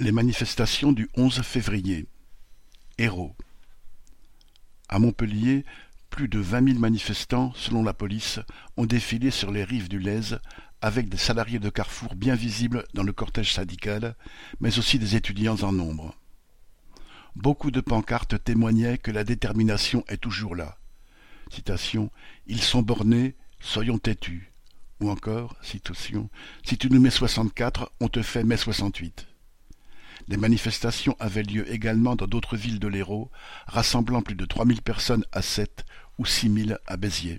Les manifestations du onze février. Hérault. À Montpellier, plus de vingt mille manifestants, selon la police, ont défilé sur les rives du Lez avec des salariés de Carrefour bien visibles dans le cortège syndical, mais aussi des étudiants en nombre. Beaucoup de pancartes témoignaient que la détermination est toujours là. Citation Ils sont bornés, soyons têtus. Ou encore, citation Si tu nous mets soixante-quatre, on te fait mai soixante-huit. Des manifestations avaient lieu également dans d'autres villes de l'Hérault, rassemblant plus de trois mille personnes à Sète ou six mille à Béziers.